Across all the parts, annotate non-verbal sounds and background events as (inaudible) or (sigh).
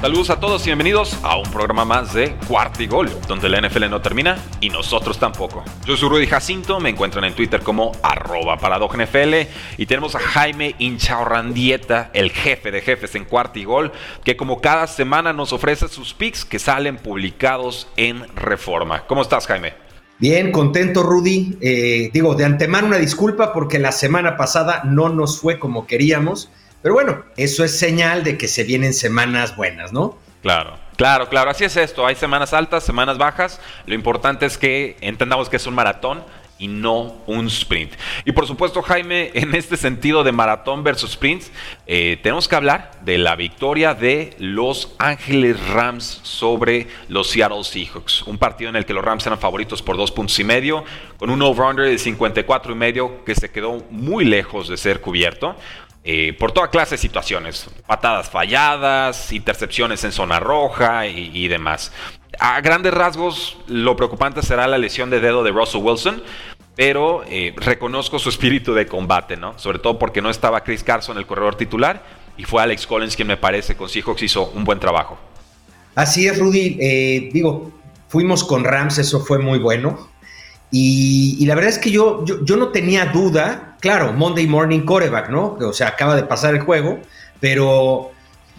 Saludos a todos y bienvenidos a un programa más de Cuarto y Gol, donde la NFL no termina y nosotros tampoco. Yo soy Rudy Jacinto, me encuentran en Twitter como arroba NFL y tenemos a Jaime Inchaurrandieta, el jefe de jefes en Cuarto y Gol, que como cada semana nos ofrece sus picks que salen publicados en Reforma. ¿Cómo estás, Jaime? Bien, contento Rudy. Eh, digo, de antemano una disculpa porque la semana pasada no nos fue como queríamos. Pero bueno, eso es señal de que se vienen semanas buenas, ¿no? Claro. Claro, claro, así es esto. Hay semanas altas, semanas bajas. Lo importante es que entendamos que es un maratón y no un sprint. Y por supuesto, Jaime, (laughs) en este sentido de maratón versus sprint, eh, tenemos que hablar de la victoria de los Ángeles Rams sobre los Seattle Seahawks. Un partido en el que los Rams eran favoritos por dos puntos y medio, con un over-under de 54 y medio que se quedó muy lejos de ser cubierto. Eh, por toda clase de situaciones, patadas falladas, intercepciones en zona roja y, demás. A grandes rasgos, lo preocupante será la lesión de dedo de Russell Wilson, pero eh, reconozco su espíritu de combate, ¿no? Sobre todo porque no estaba Chris Carson, el corredor titular, y fue Alex Collins quien me parece con Seahawks hizo un buen trabajo. Así es, Rudy. Eh, digo, fuimos con Rams, eso fue muy bueno. Y, la verdad es que yo, yo, no tenía duda, claro, Monday Morning Coreback, ¿no? O sea, acaba de pasar el juego, pero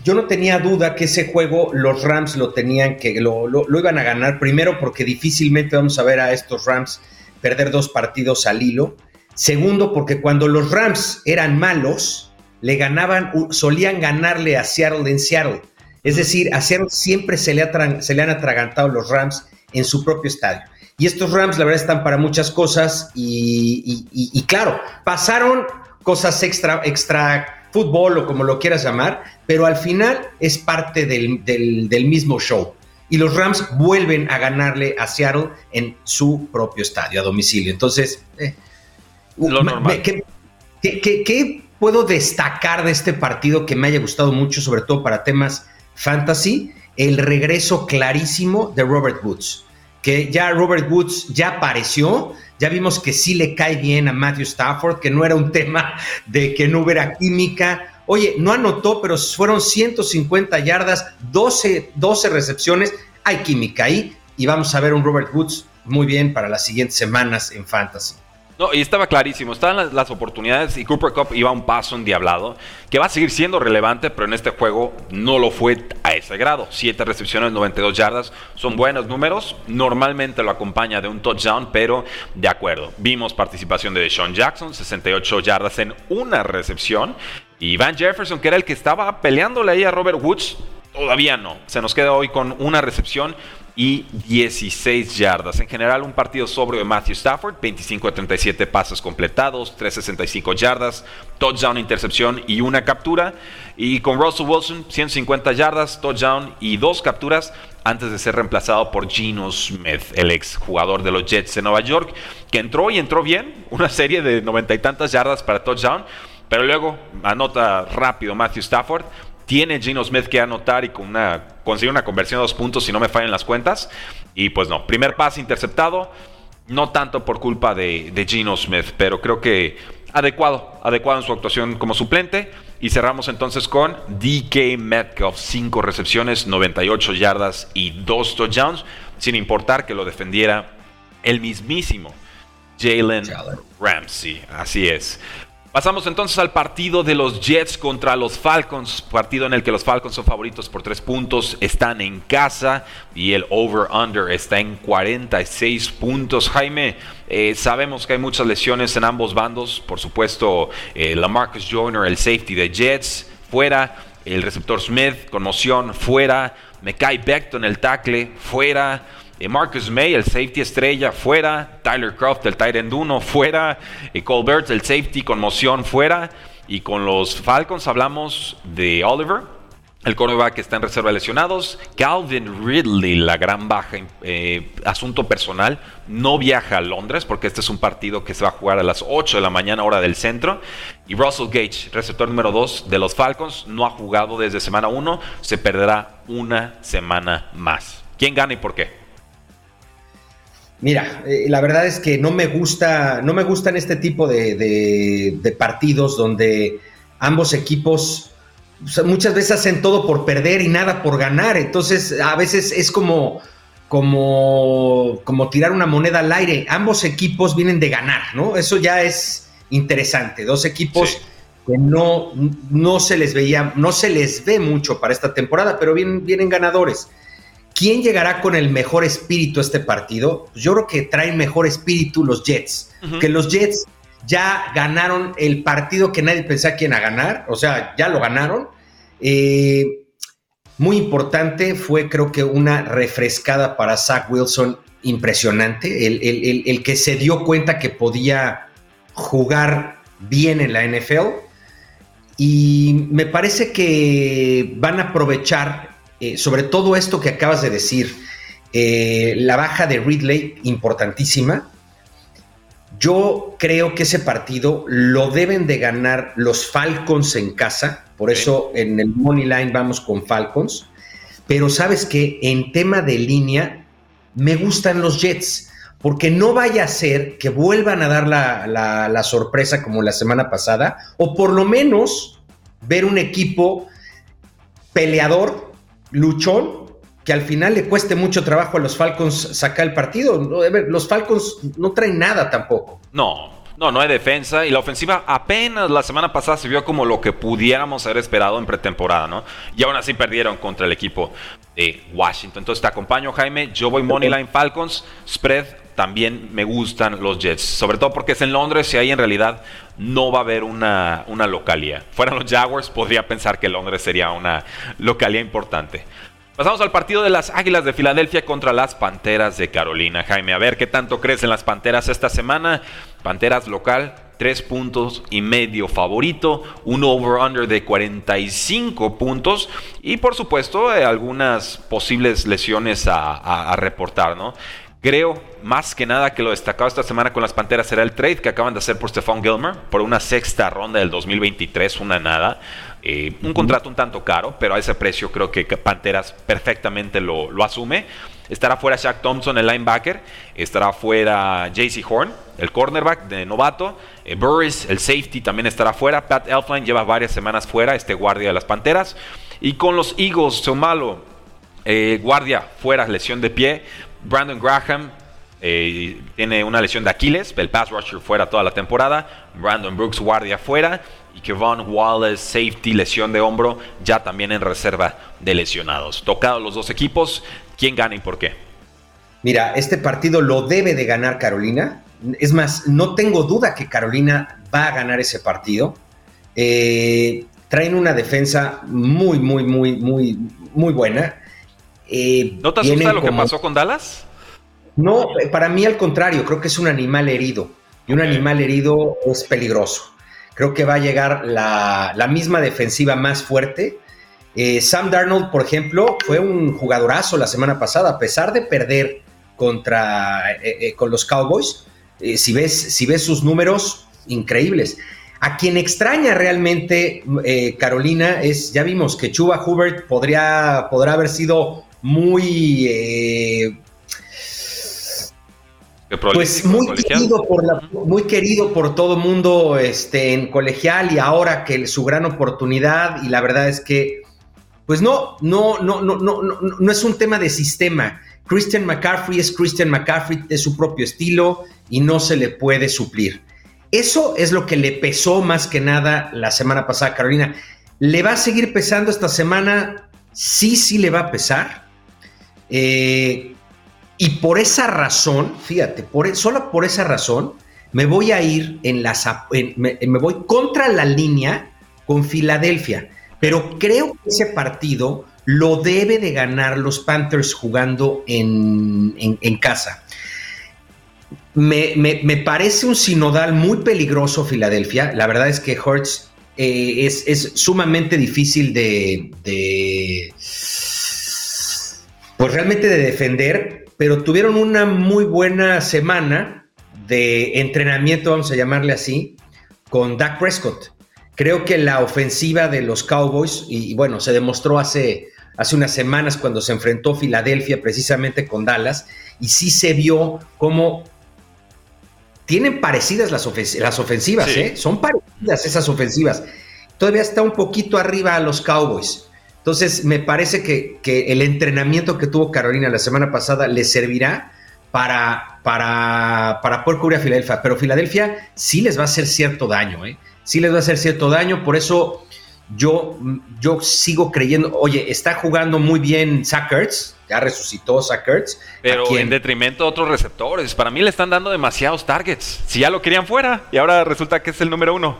yo no tenía duda que ese juego los Rams lo tenían que, lo, lo, iban a ganar, primero porque difícilmente vamos a ver a estos Rams perder dos partidos al hilo. Segundo, porque cuando los Rams eran malos, le ganaban, solían ganarle a Seattle en Seattle. Es decir, a Seattle siempre se le, se le han atragantado los Rams en su propio estadio. Y estos Rams, la verdad, están para muchas cosas y, claro, pasaron cosas extra, extra fútbol o como lo quieras llamar, pero al final es parte del, mismo show. Y los Rams vuelven a ganarle a Seattle en su propio estadio, a domicilio. Entonces, eh, lo normal. ¿qué, puedo destacar de este partido que me haya gustado mucho, sobre todo para temas fantasy? El regreso clarísimo de Robert Woods que ya Robert Woods ya apareció, ya vimos que sí le cae bien a Matthew Stafford, que no era un (laughs) tema de que no hubiera química. Oye, no anotó, pero fueron 150 yardas, 12, 12 recepciones, hay química ahí y vamos a ver un Robert Woods muy bien para las siguientes semanas en Fantasy. No, y estaba clarísimo, estaban las, oportunidades y Cooper Cup iba a un paso endiablado, que va a seguir siendo relevante, pero en este juego no lo fue ese grado. Siete recepciones, 92 yardas, son buenos números. Normalmente lo acompaña de un touchdown, pero de acuerdo. Vimos participación de Sean Jackson, 68 yardas en una recepción. Y Van Jefferson, que era el que estaba peleándole ahí a Robert Woods, todavía no. Se nos queda hoy con una recepción y 16 yardas. En general, un partido sobrio de Matthew Stafford, 25 a 37 pases completados, 365 yardas, touchdown, intercepción y una captura. Y con Russell Wilson, 150 yardas, touchdown y dos capturas antes de ser reemplazado por Geno Smith, el ex jugador de los Jets de Nueva York, que entró y entró bien, (laughs) una serie de noventa y tantas yardas para touchdown, pero luego anota rápido Matthew Stafford, tiene Gino Smith que anotar y con una, conseguir una conversión de dos puntos si no me fallan las cuentas. Y pues no, primer pase interceptado, no tanto por culpa de, de Gino Smith, pero creo que adecuado, adecuado en su actuación como suplente. Y cerramos entonces con DK Metcalf, 5 recepciones, 98 yardas y 2 touchdowns, sin importar que lo defendiera el mismísimo Jalen Ramsey. Así es. Pasamos entonces al partido de los Jets contra los Falcons, partido en el que los Falcons son favoritos por tres puntos, están en casa y el over-under está en 46 puntos. Jaime, eh, sabemos que hay muchas lesiones en ambos bandos, por supuesto, eh, Lamarcus Joyner, el safety de Jets, fuera, el receptor Smith, conmoción, fuera, Mekai Becton, el tackle, fuera. Eh, Marcus May, el safety estrella, fuera. Tyler Croft, el tight end 1, fuera. Y Colbert, el safety con moción, fuera. Y con los Falcons hablamos de Oliver, el cornerback está en reserva de lesionados. Calvin Ridley, la gran baja, eh, asunto personal, no viaja a Londres porque este es un partido que se va a jugar a las 8 de la mañana hora del centro. Y Russell Gage, receptor número 2 de los Falcons, no ha jugado desde semana 1, se perderá una semana más. ¿Quién gana y por qué? Mira, eh, la verdad es que no me gusta, no me gustan este tipo de partidos donde ambos equipos muchas veces hacen todo por perder y nada por ganar. Entonces, a veces es como, como, como tirar una moneda al aire. Ambos equipos vienen de ganar, ¿no? Eso ya es interesante. Dos equipos que no, no se les veía, no se les ve mucho para esta temporada, pero vienen, vienen ganadores. ¿Quién llegará con el mejor espíritu a este partido? Pues yo creo que traen mejor espíritu los Jets. Que los Jets ya ganaron el partido que nadie pensaba que iban a ganar, o sea, ya lo ganaron. Eh, muy importante fue creo que una refrescada para Zach Wilson impresionante, el, que se dio cuenta que podía jugar bien en la NFL y me parece que van a aprovechar eh, sobre todo esto que acabas de decir, eh, la baja de Ridley importantísima, yo creo que ese partido lo deben de ganar los Falcons en casa, por eso en el Money Line vamos con Falcons. Pero sabes que en tema de línea me gustan los Jets, porque no vaya a ser que vuelvan a dar la, la sorpresa como la semana pasada, o por lo menos ver un equipo peleador, luchón, que al final le cueste mucho trabajo a los Falcons sacar el partido. Los Falcons no traen nada tampoco. No, no, no hay defensa. Y la ofensiva apenas la semana pasada se vio como lo que pudiéramos haber esperado en pretemporada, ¿no? Y aún así perdieron contra el equipo de Washington. Entonces te acompaño, Jaime. Yo voy Moneyline Falcons. Spread también me gustan los Jets. Sobre todo porque es en Londres y ahí en realidad no va a haber una, una localía. Fueran los Jaguars, podría pensar que Londres sería una localía importante. Pasamos al partido de las Águilas de Filadelfia contra las Panteras de Carolina. Jaime, a ver qué tanto crees en las Panteras esta semana. Panteras local, tres puntos y medio favorito, un over-under de 45 puntos y por supuesto eh, algunas posibles lesiones a, a reportar, ¿no? Creo más que nada que lo destacado esta semana con las Panteras será el trade que acaban de hacer por Stephon Gilmer por una sexta ronda del 2023, una nada. Eh, un contrato un tanto caro, pero a ese precio creo que Panteras perfectamente lo, asume. Estará fuera Shaq Thompson, el linebacker. Estará fuera JC Horn, el cornerback de novato. Eh, Burris, el safety, también estará fuera. Pat Elfline lleva varias semanas fuera, este guardia de las Panteras. Y con los Eagles, Somalo, eh, guardia fuera, lesión de pie. Brandon Graham tiene una lesión de Aquiles, el pass rusher fuera toda la temporada. Brandon Brooks, guardia fuera y Kevon Wallace, safety, lesión de hombro, ya también en reserva de lesionados. Tocados los dos equipos, ¿quién gana y por qué? Mira, este partido lo debe de ganar Carolina. Es más, no tengo duda que Carolina va a ganar ese partido. Eh, traen una defensa muy, muy, muy, muy, muy buena. Eh, ¿No te asusta lo que pasó con Dallas? No, para mí al contrario, creo que es un animal herido. Y un animal herido es peligroso. Creo que va a llegar la, misma defensiva más fuerte. Eh, Sam Darnold, por ejemplo, fue un jugadorazo la semana pasada, a pesar de perder contra, eh, eh, con los Cowboys. si, ves, si ves sus números, increíbles. A quien extraña realmente Carolina es, ya vimos que Chuba Hubert podría, podrá haber sido muy pues muy querido, por la, muy querido por todo mundo este, en colegial y ahora que su gran oportunidad y la verdad es que pues no, no, no, no, no, no, no es un tema de sistema. Christian McCaffrey es Christian McCaffrey de su propio estilo y no se le puede suplir. Eso es lo que le pesó más que nada la semana pasada, Carolina. ¿Le va a seguir pesando esta semana? Sí, sí le va a pesar. Eh, y por esa razón, fíjate, e, solo por esa razón, me voy a ir en las. me, voy contra la línea con Filadelfia. Pero creo que ese partido lo debe de ganar los Panthers jugando en, casa. Me, parece un sinodal muy peligroso Filadelfia. La verdad es que Hurts eh, es, sumamente difícil de, pues realmente de defender, pero tuvieron una muy buena semana de entrenamiento, vamos a llamarle así, con Dak Prescott. Creo que la ofensiva de los Cowboys, y, bueno, se demostró hace, hace unas semanas cuando se enfrentó Filadelfia precisamente con Dallas, y sí se vio cómo tienen parecidas las, las ofensivas, ¿eh? son parecidas esas ofensivas. Todavía está un poquito arriba a los Cowboys. Entonces, me parece que, que el entrenamiento que tuvo Carolina la semana pasada le servirá para, para, para poder cubrir a Filadelfia. Pero Filadelfia sí les va a hacer cierto daño, ¿eh? sí les va a hacer cierto daño, por eso yo, yo sigo creyendo, oye, está jugando muy bien Sackers, ya resucitó Sackers. Pero en detrimento de otros receptores, para mí le están dando demasiados targets, si ya lo querían fuera y ahora resulta que es el número uno.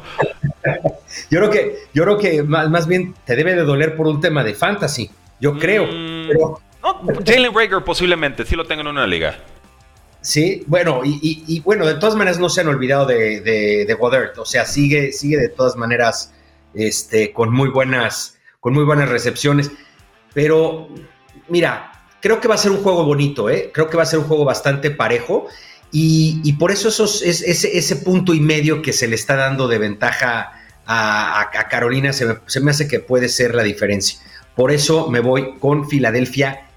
(laughs) yo creo que, yo creo que más, bien te debe de doler por un tema de fantasy, yo creo. Mm, Jalen Rager posiblemente, sí lo tengo en una liga. Sí, bueno, y, bueno, de todas maneras no se han olvidado de, de, o sea, sigue, sigue de todas maneras este, con, muy buenas, con muy buenas recepciones, pero mira, creo que va a ser un juego bonito, ¿eh? creo que va a ser un juego bastante parejo y, por eso es, ese, punto y medio que se le está dando de ventaja a, Carolina se me, se me hace que puede ser la diferencia. Por eso me voy con Filadelfia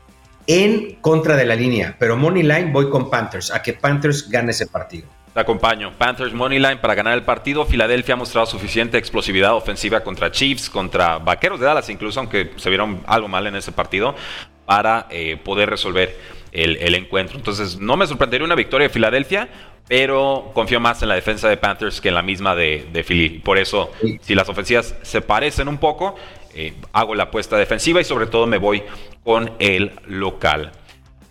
en contra de la línea, pero Money Line voy con Panthers, a que Panthers gane ese partido. Te acompaño. Panthers Money Line para ganar el partido. Filadelfia ha mostrado suficiente explosividad ofensiva contra Chiefs, contra Vaqueros de Dallas, incluso aunque se vieron algo mal en ese partido, para eh, poder resolver el, encuentro. Entonces, no me sorprendería una victoria de Filadelfia, pero confío más en la defensa de Panthers que en la misma de, de Philly. Por eso, si las ofensivas se parecen un poco, eh, hago la apuesta defensiva y sobre todo me voy con el local.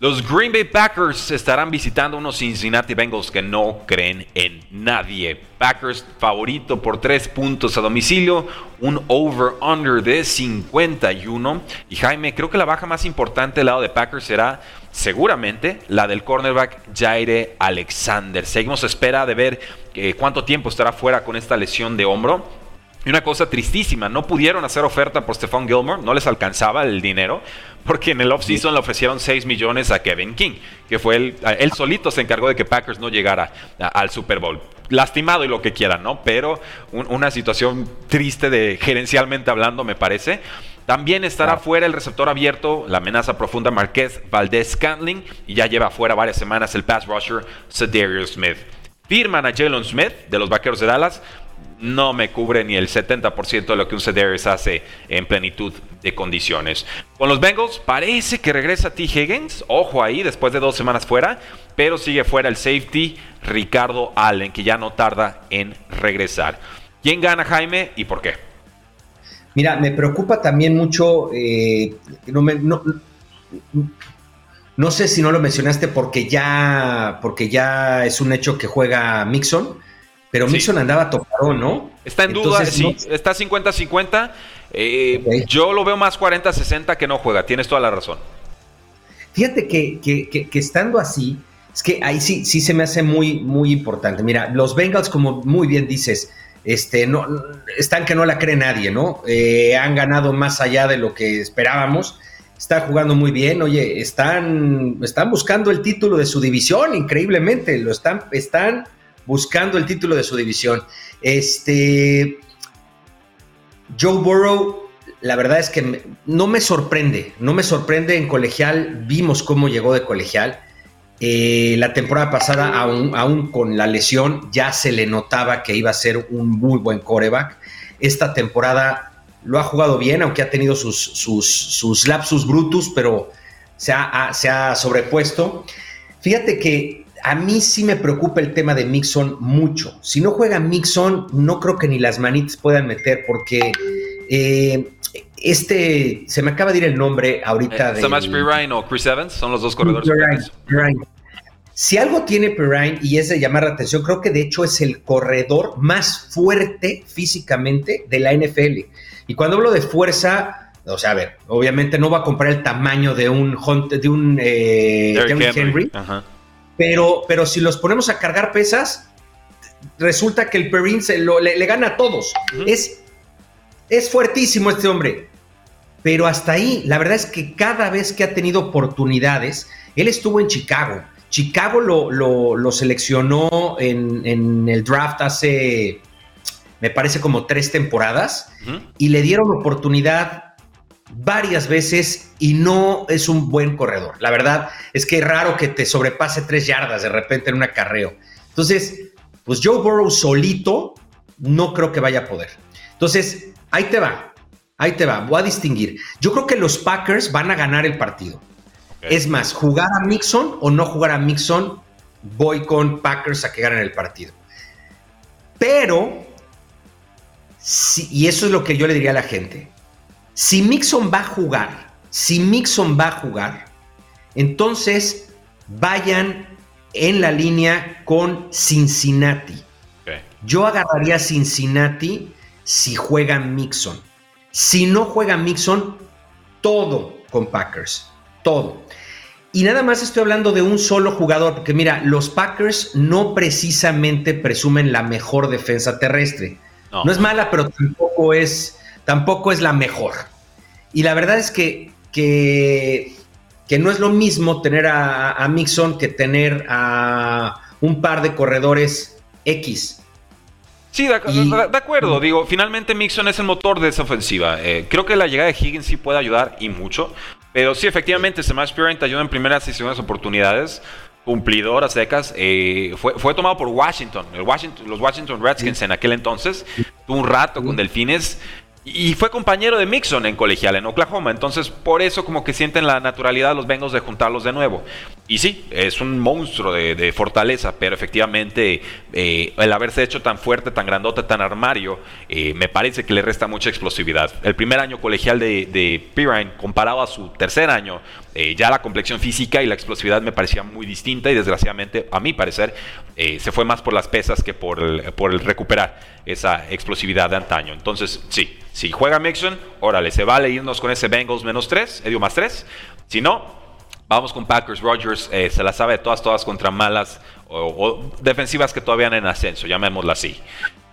Los Green Bay Packers estarán visitando unos Cincinnati Bengals que no creen en nadie. Packers favorito por 3 puntos a domicilio, un over-under de 51. Y Jaime, creo que la baja más importante del lado de Packers será seguramente la del cornerback Jaire Alexander. Seguimos espera de ver eh, cuánto tiempo estará fuera con esta lesión de hombro. Y una cosa tristísima, no pudieron hacer oferta por Stephon Gilmore, no les alcanzaba el dinero, porque en el offseason le ofrecieron 6 millones a Kevin King, que fue él, él solito se encargó de que Packers no llegara al Super Bowl. Lastimado y lo que quieran, ¿no? Pero una situación triste de gerencialmente hablando, me parece. También estará fuera el receptor abierto, la amenaza profunda Marquez Valdez Scantling, y ya lleva fuera varias semanas el pass rusher Cedarius Smith. Firman a Jalen Smith de los Vaqueros de Dallas, no me cubre ni el 70% de lo que un Cedarius hace en plenitud de condiciones. Con los Bengals parece que regresa T. Higgins, ojo ahí, después de dos semanas fuera, pero sigue fuera el safety Ricardo Allen, que ya no tarda en regresar. ¿Quién gana Jaime y por qué? Mira, me preocupa también mucho, eh, no, sé si no lo mencionaste porque ya, porque ya es un hecho que juega Mixon pero Mixon andaba tocado, ¿no? Está en duda, sí, está 50-50. Eh, yo lo veo más 40-60 que no juega, tienes toda la razón. Fíjate que, que, estando así, es que ahí sí, sí se me hace muy, muy importante. Mira, los Bengals, como muy bien dices, este, no, están que no la cree nadie, ¿no? Eh, han ganado más allá de lo que esperábamos. Están jugando muy bien. Oye, están, están buscando el título de su división, increíblemente. Lo están, están buscando el título de su división. Este, Joe Burrow, la verdad es que no me sorprende, no me sorprende en colegial, vimos cómo llegó de colegial. Eh, la temporada pasada, aún, con la lesión, ya se le notaba que iba a ser un muy buen coreback. Esta temporada lo ha jugado bien, aunque ha tenido sus, sus, lapsus brutus, pero se ha, se ha sobrepuesto. Fíjate que a mí sí me preocupa el tema de Mixon mucho. Si no juega Mixon, no creo que ni las manitas puedan meter porque eh, este, se me acaba de ir el nombre ahorita eh, de... o Chris Evans son los dos corredores. Si algo tiene Perrine y es de llamar la atención, creo que de hecho es el corredor más fuerte físicamente de la NFL. Y cuando hablo de fuerza, O sea, a ver, obviamente no va a comprar el tamaño de un, de un eh, Henry, Pero, pero si los ponemos a cargar pesas, resulta que el Perrin se le, gana a todos. es, es fuertísimo este hombre. Pero hasta ahí, la verdad es que cada vez que ha tenido oportunidades, él estuvo en Chicago. Chicago lo, seleccionó en, el draft hace, me parece, como tres temporadas y le dieron oportunidad varias veces y no es un buen corredor. La verdad es que es raro que te sobrepase tres yardas de repente en un acarreo. Entonces, pues Joe Burrow solito no creo que vaya a poder. Entonces, ahí te va, ahí te va, voy a distinguir. Yo creo que los Packers van a ganar el partido. Es más, jugar a Mixon o no jugar a Mixon, voy con Packers a que ganen el partido. Pero, y eso es lo que yo le diría a la gente, si Mixon va a jugar, si Mixon va a jugar, entonces vayan en la línea con Cincinnati. Yo agarraría a Cincinnati si juega Mixon. Si no juega Mixon, todo con Packers. Todo. Y nada más estoy hablando de un solo jugador, porque mira, los Packers no precisamente presumen la mejor defensa terrestre. No, es mala, pero tampoco es, tampoco es la mejor. Y la verdad es que, que que no es lo mismo tener a, Mixon que tener a un par de corredores X. Sí, de, acuerdo. Digo, finalmente Mixon es el motor de esa ofensiva. Eh, creo que la llegada de Higgins sí puede ayudar y mucho. Pero sí, efectivamente, Smash te ayuda en primeras y segundas oportunidades. Cumplidor a secas. Eh, fue, fue, tomado por Washington. El Washington. Los Washington Redskins en aquel entonces. Tuvo un rato con Delfines. Y fue compañero de Mixon en colegial en Oklahoma. Entonces, por eso como que sienten la naturalidad los Bengals de juntarlos de nuevo. Y sí, es un monstruo de, fortaleza, pero efectivamente eh, el haberse hecho tan fuerte, tan grandote, tan armario, eh, me parece que le resta mucha explosividad. El primer año colegial de, de Pirine, comparado a su tercer año, eh, ya la complexión física y la explosividad me parecía muy distinta y desgraciadamente, a mi parecer, se fue más por las pesas que por el, por el recuperar esa explosividad de antaño. Entonces, sí, si juega Mixon, órale, se vale irnos con ese Bengals menos 3, digo más 3. Si no, vamos con Packers. Rogers eh, se la sabe de todas, todas contra malas o, defensivas que todavía han en ascenso, llamémosla así.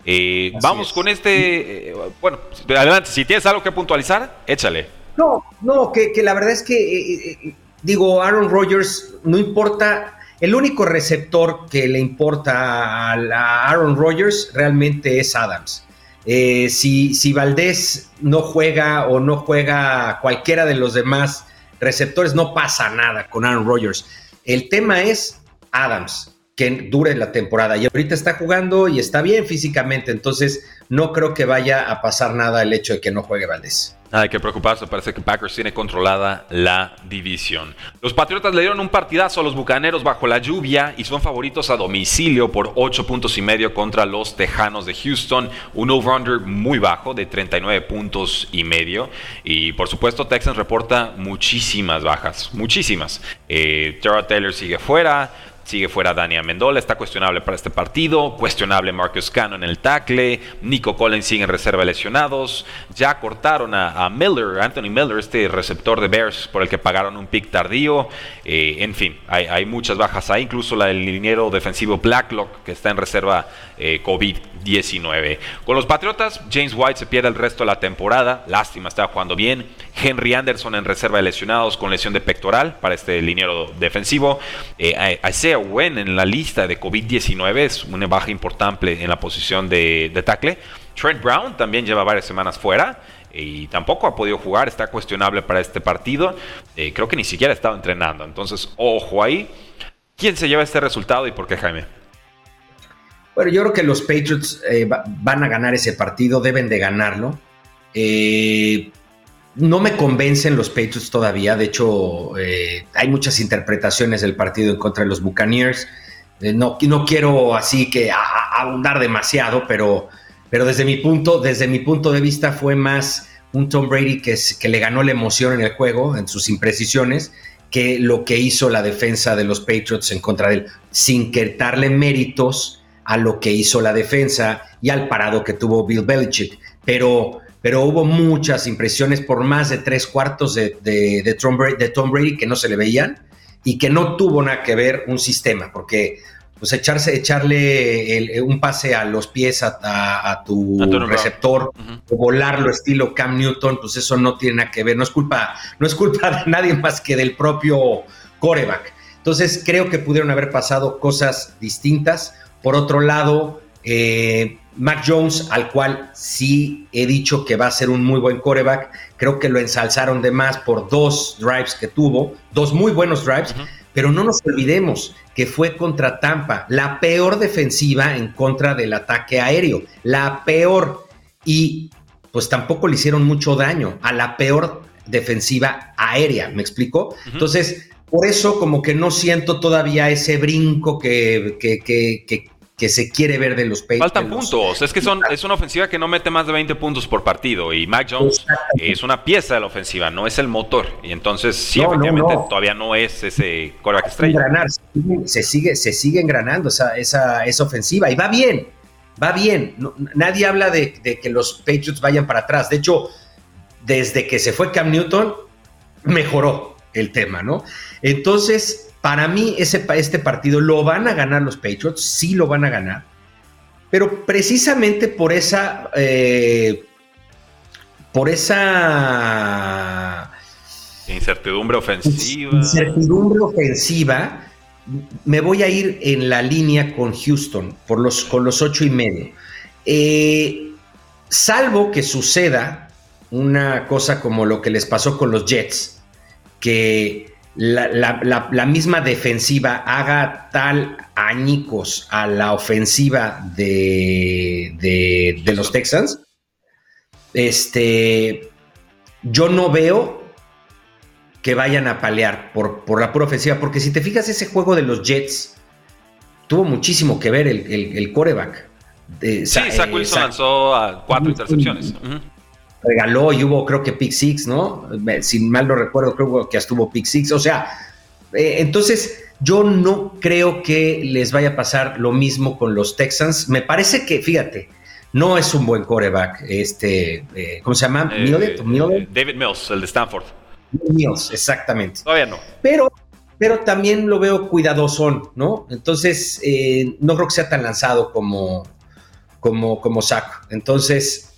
Eh, vamos con este. Eh, bueno, adelante, si tienes algo que puntualizar, échale. No, no, que, la verdad es que, digo, Aaron Rodgers, no importa. El único receptor que le importa a Aaron Rodgers realmente es Adams. Eh, si, si Valdés no juega o no juega cualquiera de los demás receptores, no pasa nada con Aaron Rodgers. El tema es Adams, que dure la temporada. Y ahorita está jugando y está bien físicamente, entonces no creo que vaya a pasar nada el hecho de que no juegue Valdés. Hay que preocuparse, parece que Packers tiene controlada la división. Los Patriotas le dieron un partidazo a los Bucaneros bajo la lluvia y son favoritos a domicilio por 8 puntos y medio contra los Tejanos de Houston. Un over-under muy bajo de 39 puntos y medio. Y por supuesto Texans reporta muchísimas bajas, muchísimas. Eh, Taylor sigue fuera. Sigue fuera Dani Amendola, está cuestionable para este partido. Cuestionable Marcus Cano en el tackle. Nico Collins sigue en reserva lesionados. Ya cortaron a, Miller, Anthony Miller, este receptor de Bears por el que pagaron un pick tardío. Eh, en fin, hay, muchas bajas ahí. Incluso la del liniero defensivo Blacklock, que está en reserva eh, COVID-19. Con los Patriotas, James White se pierde el resto de la temporada. Lástima, estaba jugando bien. Henry Anderson en reserva de lesionados con lesión de pectoral para este liniero defensivo. Eh, Isaiah Wen en la lista de COVID-19 es una baja importante en la posición de, tackle. Trent Brown también lleva varias semanas fuera y tampoco ha podido jugar, está cuestionable para este partido. Eh, creo que ni siquiera ha estado entrenando. Entonces, ojo ahí. ¿Quién se lleva este resultado y por qué, Jaime? Bueno, yo creo que los Patriots eh, van a ganar ese partido, deben de ganarlo. Eh, no me convencen los Patriots todavía. De hecho, eh, hay muchas interpretaciones del partido en contra de los Buccaneers. No, no, quiero así que abundar demasiado, pero, pero desde, mi punto, desde mi punto de vista fue más un Tom Brady que, que le ganó la emoción en el juego, en sus imprecisiones, que lo que hizo la defensa de los Patriots en contra de él, sin quitarle méritos a lo que hizo la defensa y al parado que tuvo Bill Belichick. Pero pero hubo muchas impresiones por más de tres cuartos de, de, Tom, Brady, que no se le veían y que no tuvo nada que ver un sistema, porque pues echarse, echarle un pase a los pies a, tu receptor o volarlo estilo Cam Newton, pues eso no tiene nada que ver, no es culpa, no es culpa de nadie más que del propio coreback. Entonces creo que pudieron haber pasado cosas distintas. Por otro lado, eh, Mac Jones, al cual sí he dicho que va a ser un muy buen coreback, creo que lo ensalzaron de más por dos drives que tuvo, dos muy buenos drives, pero no nos olvidemos que fue contra Tampa, la peor defensiva en contra del ataque aéreo, la peor. Y pues tampoco le hicieron mucho daño a la peor defensiva aérea, ¿me explico? Entonces, por eso como que no siento todavía ese brinco que, que, que, que se quiere ver de los Patriots. Faltan puntos. Es que son, es una ofensiva que no mete más de 20 puntos por partido. Y Mac Jones es una pieza de la ofensiva, no es el motor. Y entonces, sí, efectivamente, todavía no es ese coreback estrella. se, sigue, se sigue engranando esa, esa, esa ofensiva. Y va bien, va bien. nadie habla de, de que los Patriots vayan para atrás. De hecho, desde que se fue Cam Newton, mejoró el tema, ¿no? Entonces, para mí, ese, este partido lo van a ganar los Patriots, sí lo van a ganar, pero precisamente por esa. Eh, por esa. Incertidumbre ofensiva. Incertidumbre ofensiva. Me voy a ir en la línea con Houston por los, con los ocho y medio. Eh, salvo que suceda una cosa como lo que les pasó con los Jets, que la, misma defensiva haga tal añicos a la ofensiva de, de, los Texans, este, yo no veo que vayan a palear por, por la pura ofensiva, porque si te fijas ese juego de los Jets, tuvo muchísimo que ver el, el, coreback. sí, Zach eh, Wilson lanzó a cuatro intercepciones regaló y hubo creo que pick six, ¿no? Si mal no recuerdo, creo que estuvo pick six. O sea, eh, entonces yo no creo que les vaya a pasar lo mismo con los Texans. Me parece que, fíjate, no es un buen coreback. Este, eh, ¿cómo se llama? Eh, David Mills, el de Stanford. Mills, exactamente. Todavía no. Pero, pero también lo veo cuidadoso, ¿no? Entonces, no creo que sea tan lanzado como, como, como Saco. Entonces,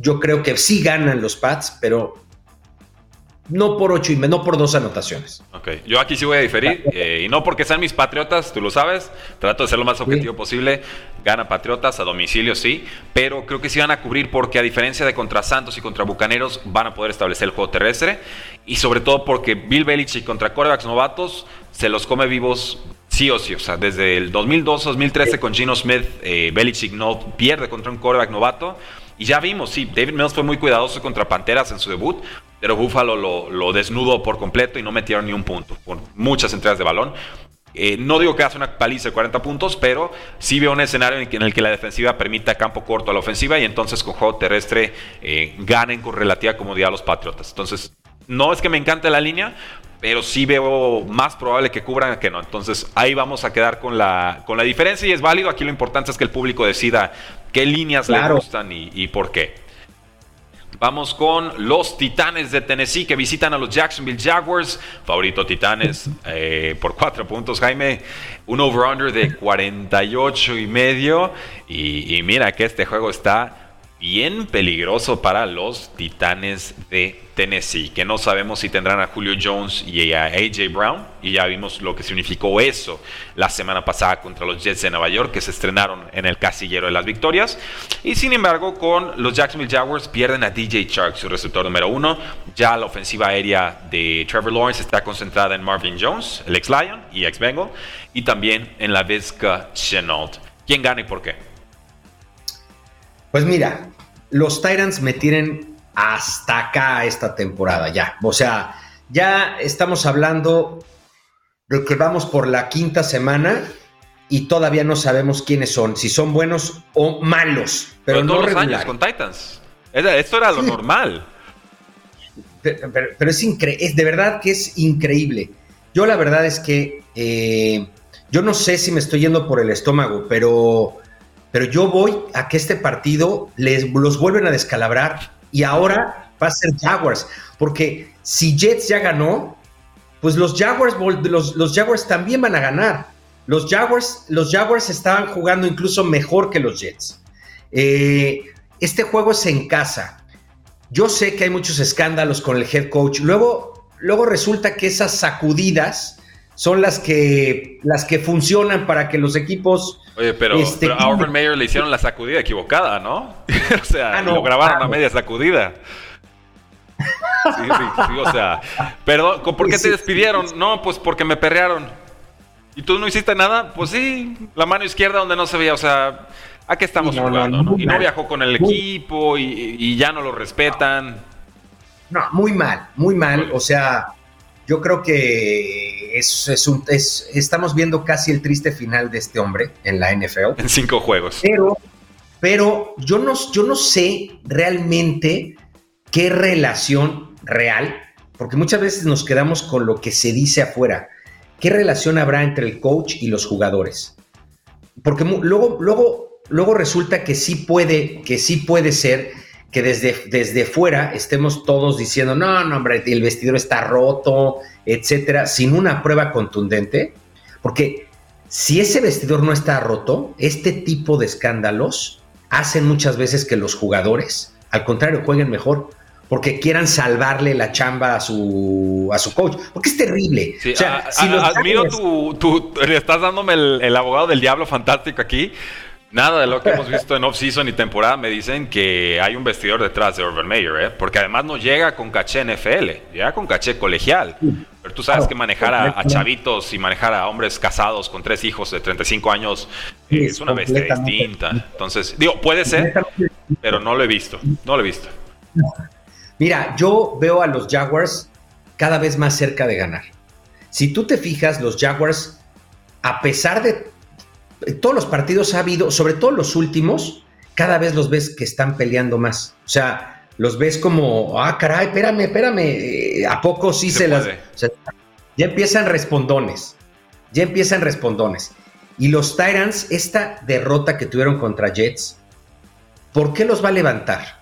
yo creo que sí ganan los Pats, pero no por ocho y no por dos anotaciones. Ok, yo aquí sí voy a diferir, eh, y no porque sean mis patriotas, tú lo sabes, trato de ser lo más objetivo posible, gana Patriotas a domicilio, sí, pero creo que sí van a cubrir porque a diferencia de contra Santos y contra Bucaneros, van a poder establecer el juego terrestre, y sobre todo porque Bill Belichick contra corebacks novatos se los come vivos sí o sí, o sea, desde el 2002-2013 con Gino Smith, eh, Belichick no pierde contra un coreback novato, y ya vimos, sí, David Mills fue muy cuidadoso contra Panteras en su debut, pero Buffalo lo, desnudó por completo y no metieron ni un punto, por muchas entregas de balón. Eh, no digo que hace una paliza de 40 puntos, pero sí veo un escenario en el que la defensiva permita campo corto a la ofensiva y entonces con juego terrestre eh, ganen con relativa comodidad a los Patriotas. Entonces, no es que me encante la línea, pero sí veo más probable que cubran que no. Entonces ahí vamos a quedar con la, con la diferencia y es válido. Aquí lo importante es que el público decida qué líneas le gustan y, por qué. Vamos con los Titanes de Tennessee que visitan a los Jacksonville Jaguars. Favorito Titanes (laughs) eh, por cuatro puntos, Jaime. Un over-under de 48 y medio. y mira que este juego está bien peligroso para los Titanes de Tennessee, que no sabemos si tendrán a Julio Jones y a AJ Brown, y ya vimos lo que significó eso la semana pasada contra los Jets de Nueva York, que se estrenaron en el casillero de las victorias, y sin embargo con los Jacksonville Jaguars pierden a DJ Chark, su receptor número uno, ya la ofensiva aérea de Trevor Lawrence está concentrada en Marvin Jones, el ex Lion y ex Bengal, y también en la Vesca Chenault. ¿Quién gana y por qué? Pues mira, los Tyrants me tienen hasta acá esta temporada ya. O sea, ya estamos hablando de que vamos por la quinta semana y todavía no sabemos quiénes son, si son buenos o malos. Pero, no todos los años con Titans. Esto era lo normal. Pero, es, es de verdad que es increíble. Yo la verdad es que eh, yo no sé si me estoy yendo por el estómago, pero pero yo voy a que este partido les, los vuelven a descalabrar y ahora va a ser Jaguars, porque si Jets ya ganó, pues los Jaguars, los, los Jaguars también van a ganar. Los Jaguars, los Jaguars estaban jugando incluso mejor que los Jets. Eh, este juego es en casa. Yo sé que hay muchos escándalos con el head coach. Luego, luego resulta que esas sacudidas son las que, las que funcionan para que los equipos. Oye, pero, este, a Urban Meyer le hicieron la sacudida equivocada, ¿no? (laughs) o sea, ah, lo grabaron a media sacudida. Sí, sí, sí, o sea, perdón, ¿por qué te despidieron? No, pues porque me perrearon. ¿Y tú no hiciste nada? Pues sí, la mano izquierda donde no se veía, o sea, ¿a qué estamos jugando? No, y no viajó con el equipo y, ya no lo respetan. No, muy mal, muy mal. O sea, yo creo que es, es un, estamos viendo casi el triste final de este hombre en la NFL. En cinco juegos. Pero, pero yo, no, yo no sé realmente qué relación real, porque muchas veces nos quedamos con lo que se dice afuera. ¿Qué relación habrá entre el coach y los jugadores? Porque luego, luego, luego resulta que sí puede, que sí puede ser que desde, desde fuera estemos todos diciendo, no, no, hombre, el vestidor está roto, etcétera, sin una prueba contundente. Porque si ese vestidor no está roto, este tipo de escándalos hacen muchas veces que los jugadores, al contrario, jueguen mejor porque quieran salvarle la chamba a su, a su coach. Porque es terrible. o sea, admiro tu, Le estás dándome el, abogado del diablo fantástico aquí. Nada de lo que hemos visto en off-season y temporada me dicen que hay un vestidor detrás de Urban Meyer, ¿eh? porque además no llega con caché NFL, llega con caché colegial. Pero tú sabes que manejar a, chavitos y manejar a hombres casados con tres hijos de 35 años es una bestia distinta. Entonces, digo, puede ser, pero no lo he visto, no lo he visto. Mira, yo veo a los Jaguars cada vez más cerca de ganar. Si tú te fijas, los Jaguars, a pesar de todos los partidos ha habido, sobre todo los últimos, cada vez los ves que están peleando más. O sea, los ves como, ah, caray, espérame, espérame. ¿A poco sí se, las... ya empiezan respondones. Ya empiezan respondones. Y los Tyrants, esta derrota que tuvieron contra Jets, ¿por qué los va a levantar?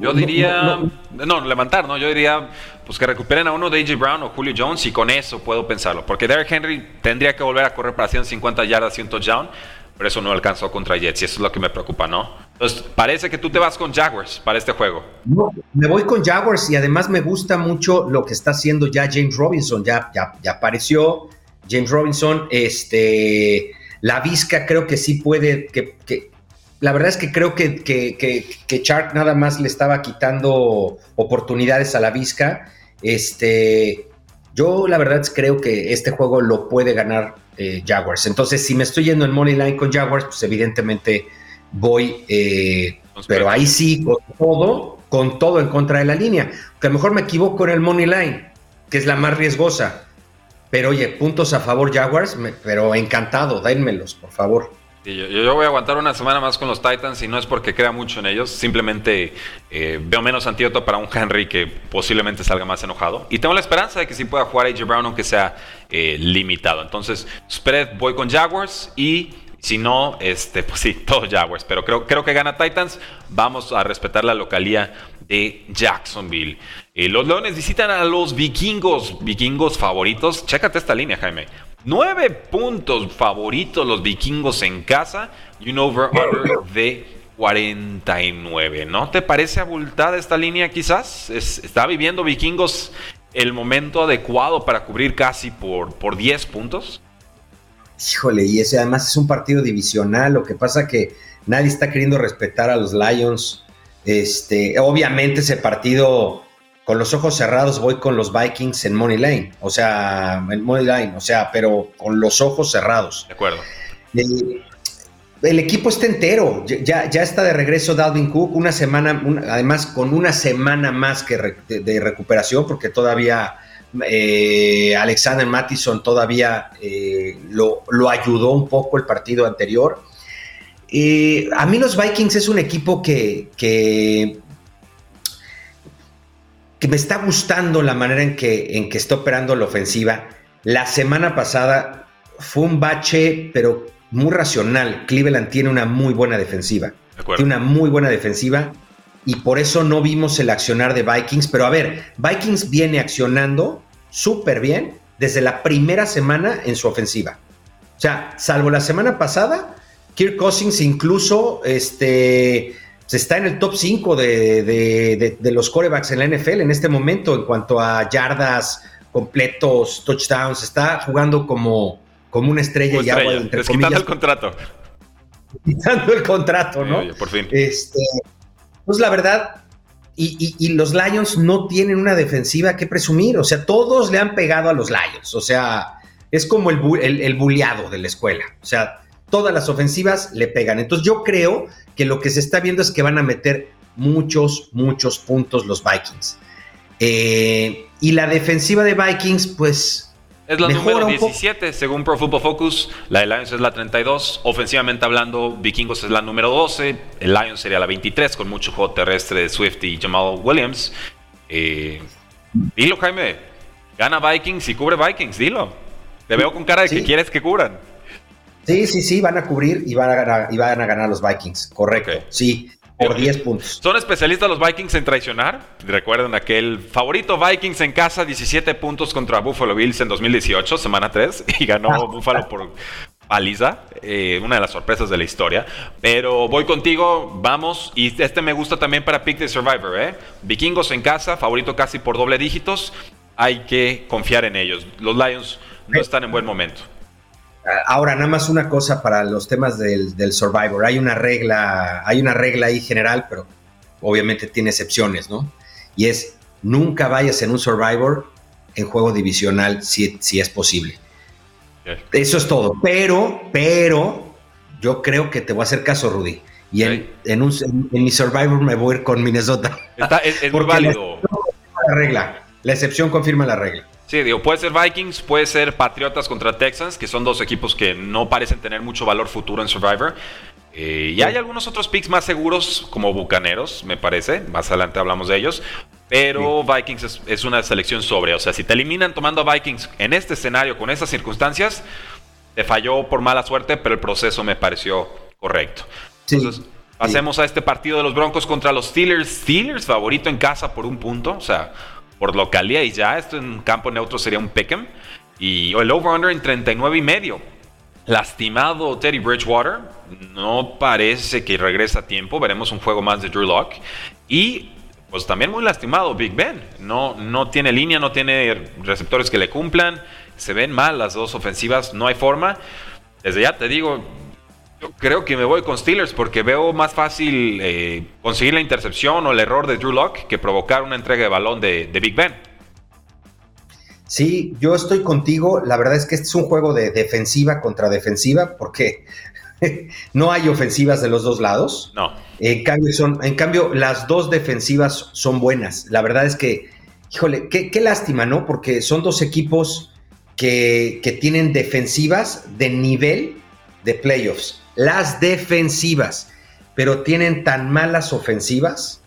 Yo diría, no, levantar, ¿no? Yo diría, pues que recuperen a uno de AJ Brown o Julio Jones y con eso puedo pensarlo. Porque Derrick Henry tendría que volver a correr para 150 yardas y un touchdown, pero eso no alcanzó contra Jets y eso es lo que me preocupa, ¿no? Entonces, parece que tú te vas con Jaguars para este juego. No, me voy con Jaguars y además me gusta mucho lo que está haciendo ya James Robinson. Ya, ya, ya apareció James Robinson. Este, la Vizca creo que sí puede, que, que la verdad es que creo que, que, Shark nada más le estaba quitando oportunidades a la Vizca. Este, yo la verdad es creo que este juego lo puede ganar eh, Jaguars. Entonces, si me estoy yendo en Money Line con Jaguars, pues evidentemente voy, eh, pero ahí sí, con todo, con todo en contra de la línea. Que a lo mejor me equivoco en el Money Line, que es la más riesgosa. Pero oye, puntos a favor Jaguars, pero encantado, dénmelos, por favor yo, voy a aguantar una semana más con los Titans y no es porque crea mucho en ellos, simplemente eh, veo menos antídoto para un Henry que posiblemente salga más enojado. Y tengo la esperanza de que sí pueda jugar AJ Brown aunque sea eh, limitado. Entonces, spread voy con Jaguars y si no, este, (laughs) pues sí, todos Jaguars. Pero creo, creo que gana Titans. Vamos a respetar la localía de Jacksonville. Eh, los Leones visitan a los vikingos, vikingos favoritos. Chécate esta línea, Jaime. 9 puntos favoritos los vikingos en casa y un over-under de 49. ¿No te parece abultada esta línea quizás? ¿Está viviendo vikingos el momento adecuado para cubrir casi por, por 10 puntos? Híjole, y ese además es un partido divisional. Lo que pasa que nadie está queriendo respetar a los Lions. Este, obviamente ese partido con los ojos cerrados voy con los Vikings en Money Lane, o sea, en Money Line, o sea, pero con los ojos cerrados. De acuerdo. el equipo está entero, ya, ya está de regreso Dalvin Cook, una semana, además con una semana más que de, recuperación, porque todavía eh, Alexander Mattison todavía eh, lo, ayudó un poco el partido anterior. Eh, a mí los Vikings es un equipo que, que que me está gustando la manera en que, en que está operando la ofensiva. La semana pasada fue un bache, pero muy racional. Cleveland tiene una muy buena defensiva. Tiene una muy buena defensiva. y por eso no vimos el accionar de Vikings. Pero a ver, Vikings viene accionando súper bien desde la primera semana en su ofensiva. O sea, salvo la semana pasada, Kirk Cousins incluso este, está en el top 5 de, los corebacks en la NFL en este momento en cuanto a yardas completos, touchdowns. Está jugando como, como una estrella, y agua, entre comillas. el contrato. Quitando el contrato, ¿no? por fin. Este, pues la verdad, y, los Lions no tienen una defensiva que presumir. O sea, todos le han pegado a los Lions. O sea, es como el, el, el bulleado de la escuela. O sea, todas las ofensivas le pegan. Entonces yo creo que lo que se está viendo es que van a meter muchos, muchos puntos los Vikings. Eh, y la defensiva de Vikings, pues es la número 17, según Pro Football Focus. La de Lions es la 32. Ofensivamente hablando, Vikingos es la número 12. El Lions sería la 23, con mucho juego terrestre de Swift y Jamal Williams. Eh, dilo, Jaime. Gana Vikings y cubre Vikings, dilo. Te veo con cara de que quieres que cubran. Sí, sí, sí, van a cubrir y van a ganar, y van a ganar los Vikings. Correcto. Sí. Por 10 puntos. Son especialistas los Vikings en traicionar. Recuerden aquel favorito Vikings en casa, 17 puntos contra Buffalo Bills en 2018, semana 3, (laughs) y ganó ah. Buffalo por paliza, eh, una de las sorpresas de la historia. Pero voy contigo, vamos, y este me gusta también para Pick the Survivor, ¿eh? Vikingos en casa, favorito casi por doble dígitos, hay que confiar en ellos. Los Lions no están en buen momento. Ahora, nada más una cosa para los temas del, Survivor. Hay una regla, hay una regla ahí general, pero obviamente tiene excepciones, ¿no? Y es nunca vayas en un Survivor en juego divisional si, si es posible. Eso es todo. Pero, pero, yo creo que te voy a hacer caso, Rudy. Y en, un, en, mi Survivor me voy a ir con Minnesota. es, (laughs) válido. La regla. La excepción confirma la regla. Sí, digo, puede ser Vikings, puede ser Patriotas contra Texans, que son dos equipos que no parecen tener mucho valor futuro en Survivor. Eh, y hay algunos otros picks más seguros, como Bucaneros, me parece. Más adelante hablamos de ellos. Pero Vikings es, una selección sobre. O sea, si te eliminan tomando a Vikings en este escenario, con estas circunstancias, te falló por mala suerte, pero el proceso me pareció correcto. Entonces, pasemos a este partido de los Broncos contra los Steelers. Steelers, favorito en casa por un punto. O sea, por localidad y ya. Esto en campo neutro sería un pick'em. Y el over-under en 39 y medio. Lastimado Teddy Bridgewater. No parece que regresa a tiempo. Veremos un juego más de Drew Lock. Y pues también muy lastimado Big Ben. No, no tiene línea, no tiene receptores que le cumplan. Se ven mal las dos ofensivas. No hay forma. Desde ya te digo, yo creo que me voy con Steelers porque veo más fácil eh, conseguir la intercepción o el error de Drew Locke que provocar una entrega de balón de, Big Ben. Sí, yo estoy contigo. La verdad es que este es un juego de defensiva contra defensiva porque (laughs) no hay ofensivas de los dos lados. No. En cambio, son, en cambio, las dos defensivas son buenas. La verdad es que, híjole, qué, lástima, ¿no? Porque son dos equipos que, que tienen defensivas de nivel de playoffs las defensivas, pero tienen tan malas ofensivas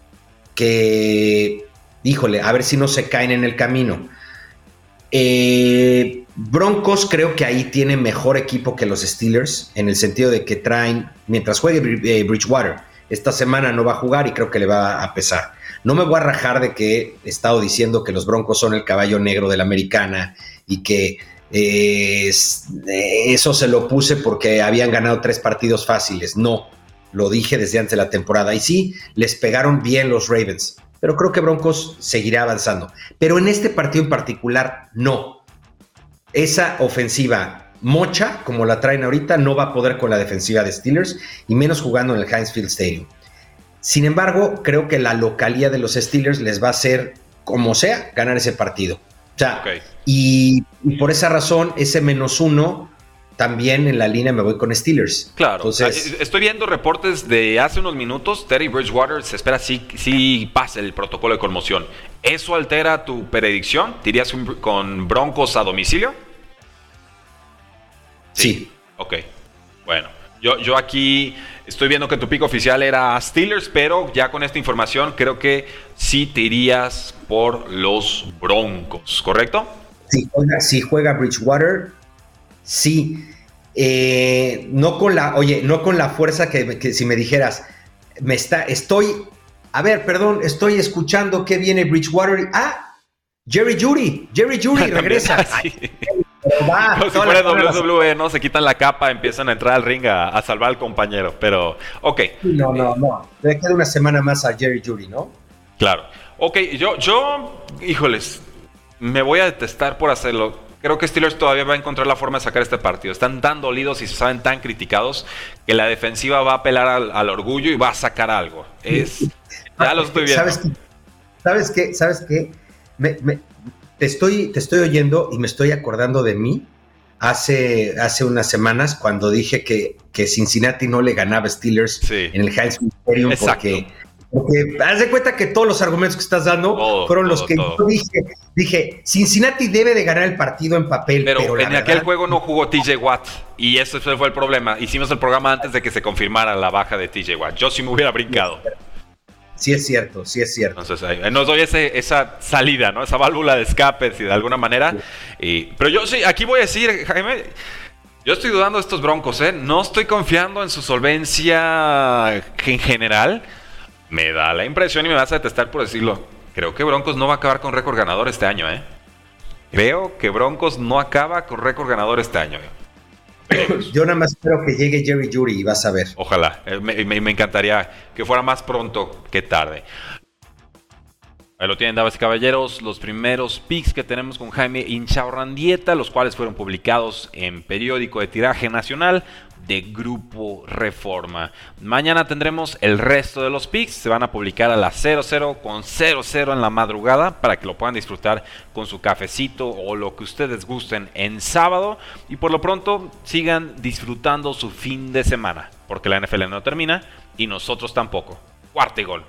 que, híjole, a ver si no se caen en el camino. Eh, Broncos creo que ahí tiene mejor equipo que los Steelers, en el sentido de que traen, mientras juegue eh, Bridgewater, esta semana no va a jugar y creo que le va a pesar. No me voy a rajar de que he estado diciendo que los Broncos son el caballo negro de la americana y que eso se lo puse porque habían ganado tres partidos fáciles. No, lo dije desde antes de la temporada. Y sí, les pegaron bien los Ravens. Pero creo que Broncos seguirá avanzando. Pero en este partido en particular, no. Esa ofensiva mocha, como la traen ahorita, no va a poder con la defensiva de Steelers y menos jugando en el Heinz Field Stadium. Sin embargo, creo que la localía de los Steelers les va a hacer, como sea, ganar ese partido. O sea, y, por esa razón, ese menos uno, también en la línea me voy con Steelers. Claro. Entonces, Estoy viendo reportes de hace unos minutos. Terry Bridgewater se espera si sí pase el protocolo de conmoción. ¿Eso altera tu predicción? ¿Dirías con Broncos a domicilio? Sí. Ok. Bueno, yo, yo aquí estoy viendo que tu pico oficial era Steelers, pero ya con esta información creo que sí te irías por los Broncos, ¿correcto? Si juega, Bridgewater, sí. Eh, no con la, oye, no con la fuerza que, si me dijeras, me está, estoy a ver, perdón, estoy escuchando que viene Bridgewater. Ah, Jerry Judy, Jerry Judy (laughs) regresa. (laughs) Va, si fuera WWE, ¿no? Se quitan la capa, empiezan a entrar al ring a, salvar al compañero, pero, ok. No, no, no. Le queda una semana más a Jerry Judy, ¿no? Claro. Ok, yo, yo, híjoles, me voy a detestar por hacerlo. Creo que Steelers todavía va a encontrar la forma de sacar este partido. Están tan dolidos y se saben tan criticados que la defensiva va a apelar al, orgullo y va a sacar algo. Es, ya lo estoy viendo. ¿Sabes qué? ¿Sabes qué? Me, te, estoy, te estoy oyendo y me estoy acordando de mí hace, hace unas semanas cuando dije que, que Cincinnati no le ganaba a Steelers en el Heinz Stadium porque porque haz de cuenta que todos los argumentos que estás dando fueron los que yo dije. Dije, Cincinnati debe de ganar el partido en papel. Pero, en aquel juego no jugó TJ Watt. Y ese fue el problema. Hicimos el programa antes de que se confirmara la baja de TJ Watt. Yo sí me hubiera brincado. Sí es cierto, sí es cierto. Entonces ahí, nos doy esa salida, ¿no? Esa válvula de escape, si de alguna manera. Y, pero yo sí, aquí voy a decir, Jaime, yo estoy dudando de estos broncos, ¿eh? No estoy confiando en su solvencia en general me da la impresión y me vas a detestar por decirlo. Creo que Broncos no va a acabar con récord ganador este año, ¿eh? Creo que Broncos no acaba con récord ganador este año. ¿eh? Yo nada más espero que llegue Jerry Jury y vas a ver. Ojalá, eh, me, me encantaría que fuera más pronto que tarde. Ahí lo tienen, damas y caballeros, los primeros picks que tenemos con Jaime Inchaurrandieta, los cuales fueron publicados en periódico de tiraje nacional de Grupo Reforma. Mañana tendremos el resto de los picks, se van a publicar a las 00 con 00 en la madrugada para que lo puedan disfrutar con su cafecito o lo que ustedes gusten en sábado y por lo pronto sigan disfrutando su fin de semana, porque la NFL no termina y nosotros tampoco. Cuarto y gol.